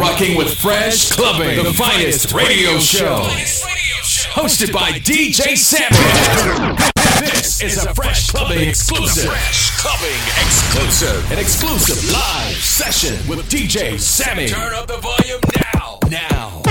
rocking with Fresh Clubbing, the finest radio show. Hosted by DJ Sammy. This is a Fresh Clubbing exclusive. Fresh Clubbing exclusive. An exclusive live session with DJ Sammy. Turn up the volume now. Now.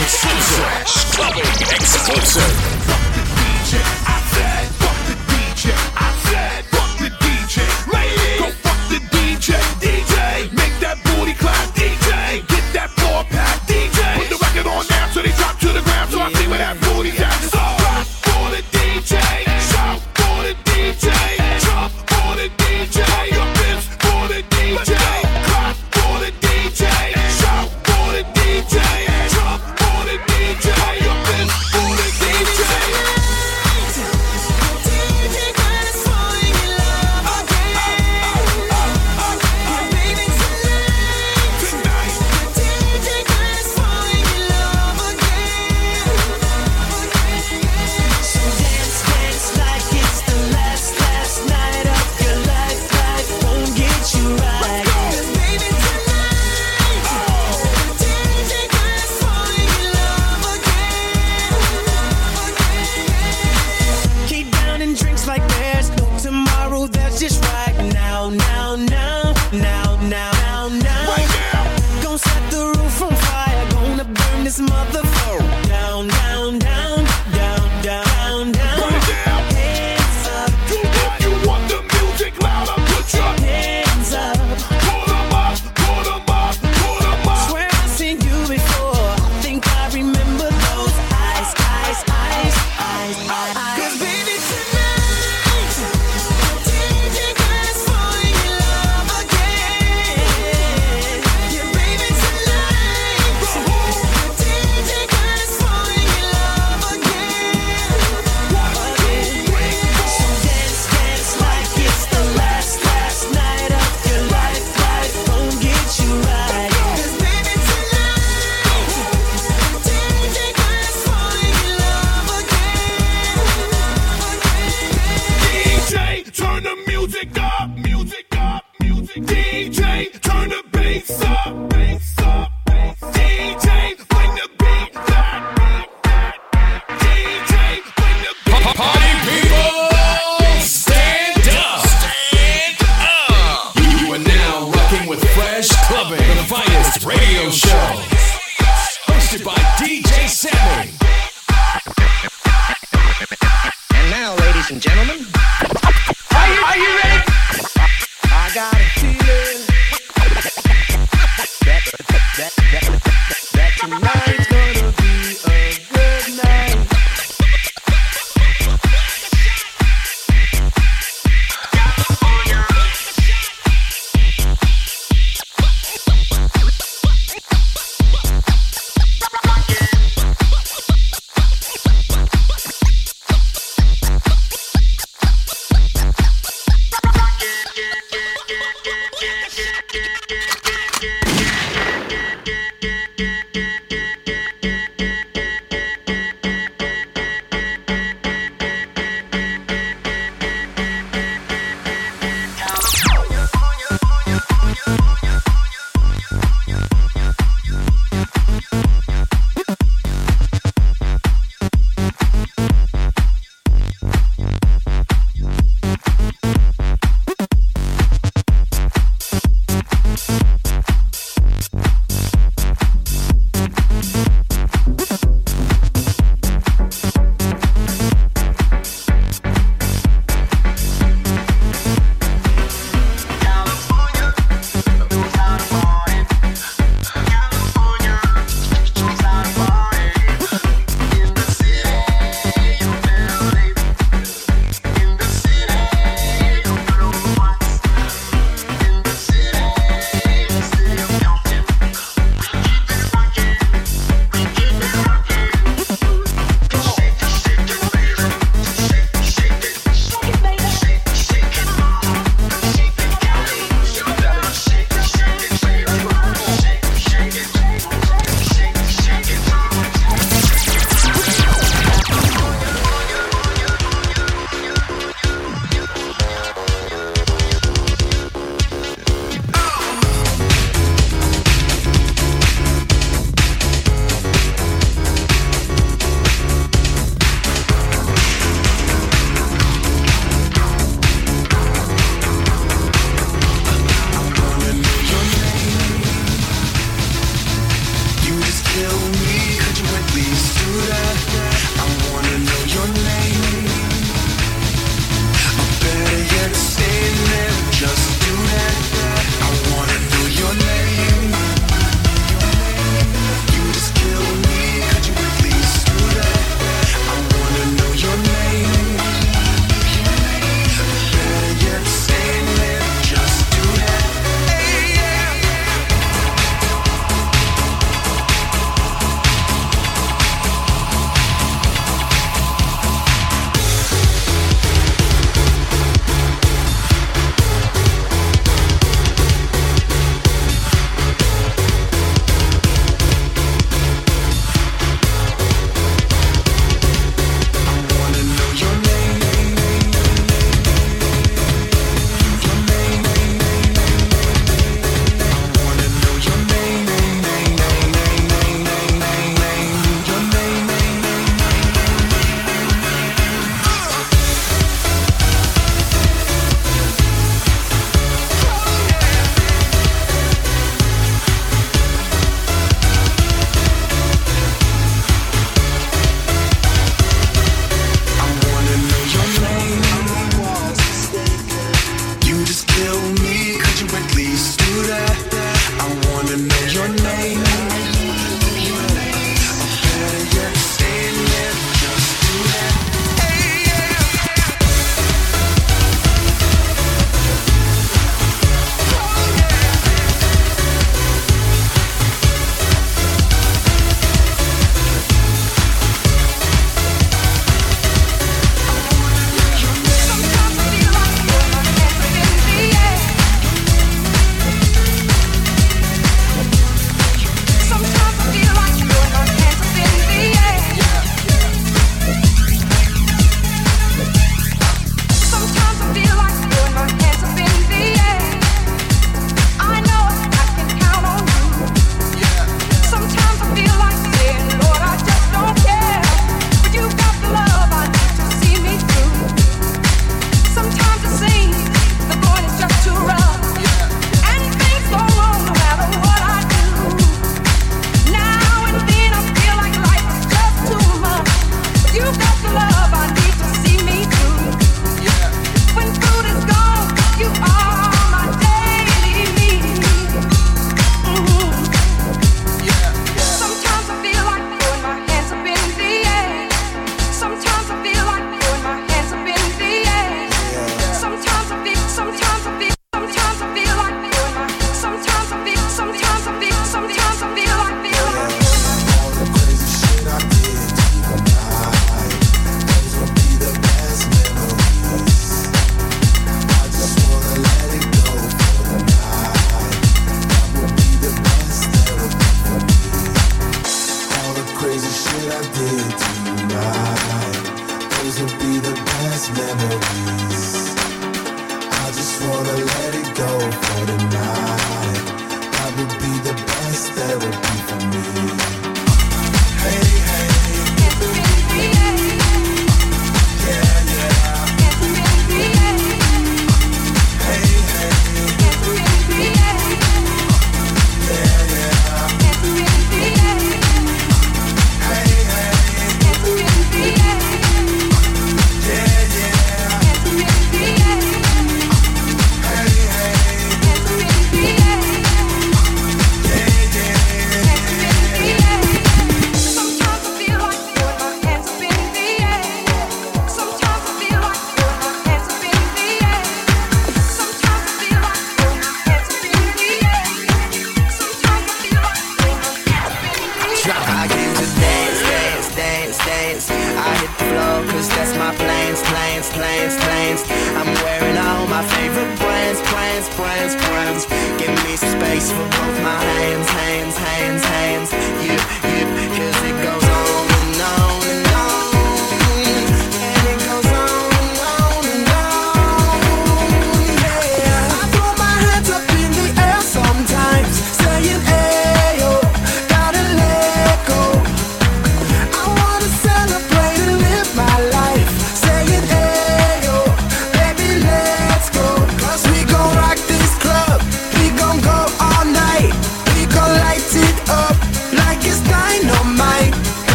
exclusive. Exclusive.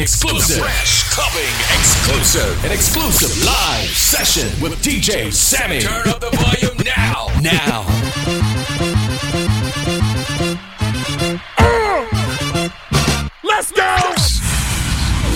Exclusive. Fresh Clubbing exclusive. An exclusive live session with DJ Sammy. Turn up the volume now. Now. Uh, let's go!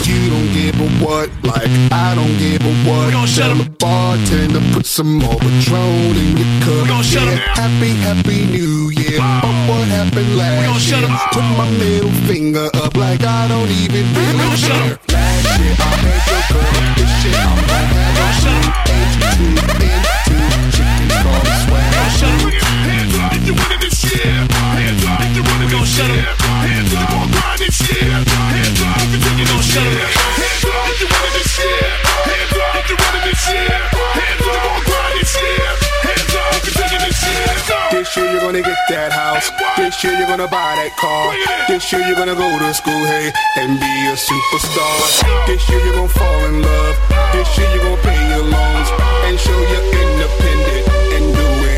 You don't give a what, like I don't give a what. We gon' shut him. Bartender, put some more Patron in your cup. We gon' shut him. Happy, happy new it. But what happened last shut up. Put my middle finger up like I don't even really care. Last year I had your girl. This shit. I'm gonna have shut up. Into into chicken star swag. Don't shut up. Hands up if you winning this year. Hands up if you winning this year. Hands up on grind this year. Hands up if you winning this year. Hands up if you winning this year. Hands up if you winning this year. year you're gonna get that house. This year you're gonna buy that car. This year you're gonna go to school, hey, and be a superstar. This year you're gonna fall in love. This year you're gonna pay your loans and show you're independent and do it.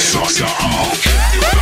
sucker off.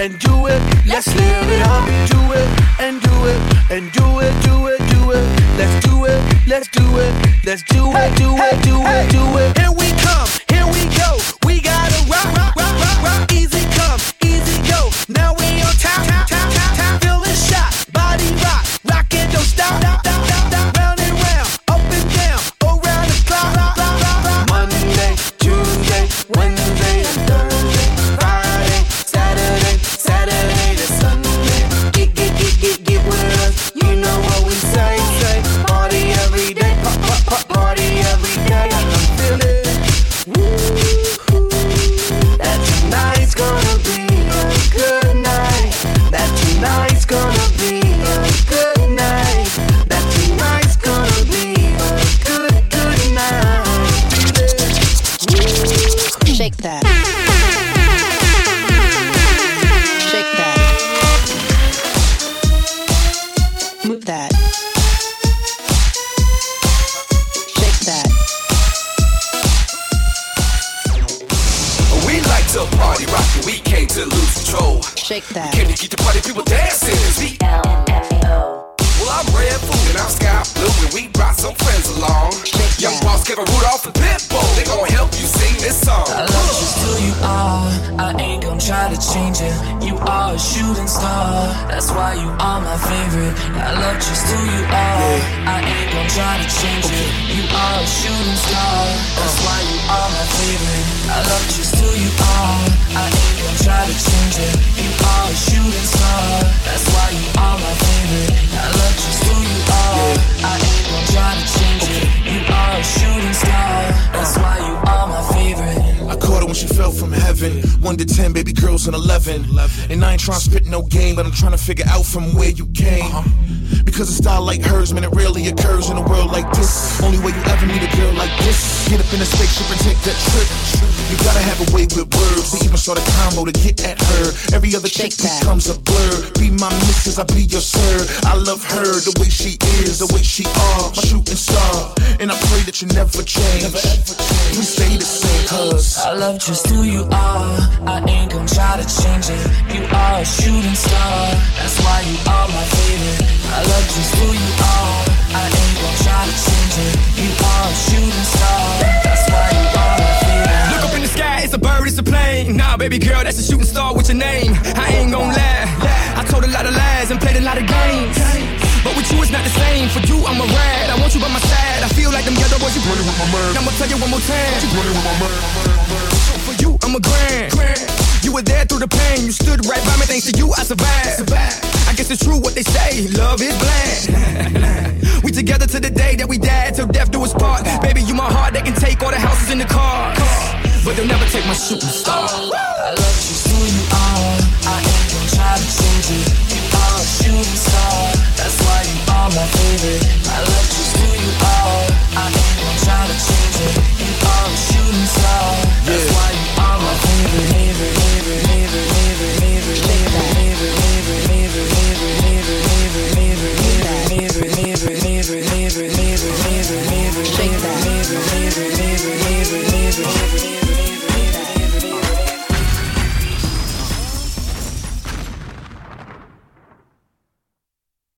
And do it. Let's live Shake that. That's why you are my favorite. I love just who you are. I ain't gon' try to change it. You are a shooting star. That's why you are my favorite. I love just who you are. I ain't gon' try to change it. You are a shooting star. That's why you are my favorite. Fell from heaven. One to ten, baby girls an eleven. And I ain't trying to spit no game, but I'm trying to figure out from where you came. Because a style like hers, man, it rarely occurs in a world like this. Only way you ever meet a girl like this. Get up in a spaceship and take that trip. You gotta have a way with words. We even start a combo to get at her. Every other chick becomes a blur. Be my missus, I be your sir. I love her the way she is, the way she are. My shooting star. And I pray that you never change. We stay the same, cuz. I love just who you are. I ain't gonna try to change it. You are a shooting star. That's why you are my favorite. I love just who you are. I ain't gon' try to change it. You are a shooting star. That's why you are my favorite. Look up in the sky, it's a bird, it's a plane. Nah, baby girl, that's a shooting star with your name. I ain't gon' lie. I told a lot of lies and played a lot of games. But with you, it's not the same. For you, I'm a rat. I want you by my side. I feel like them ghetto boys. You running with my man. I'ma tell you one more time. You with my man. You, I'm a grand. You were there through the pain. You stood right by me. Thanks to you, I survived. I guess it's true what they say. Love is blind. we together to the day that we died. Till death do us part. Baby, you my heart. They can take all the houses and the cars. But they'll never take my shooting star. I love just who you are. I ain't gon' try to change it. You are a shooting star. That's why you are my favorite. I love just who you are. You're all shooting stars. That's why you are my favorite, favorite.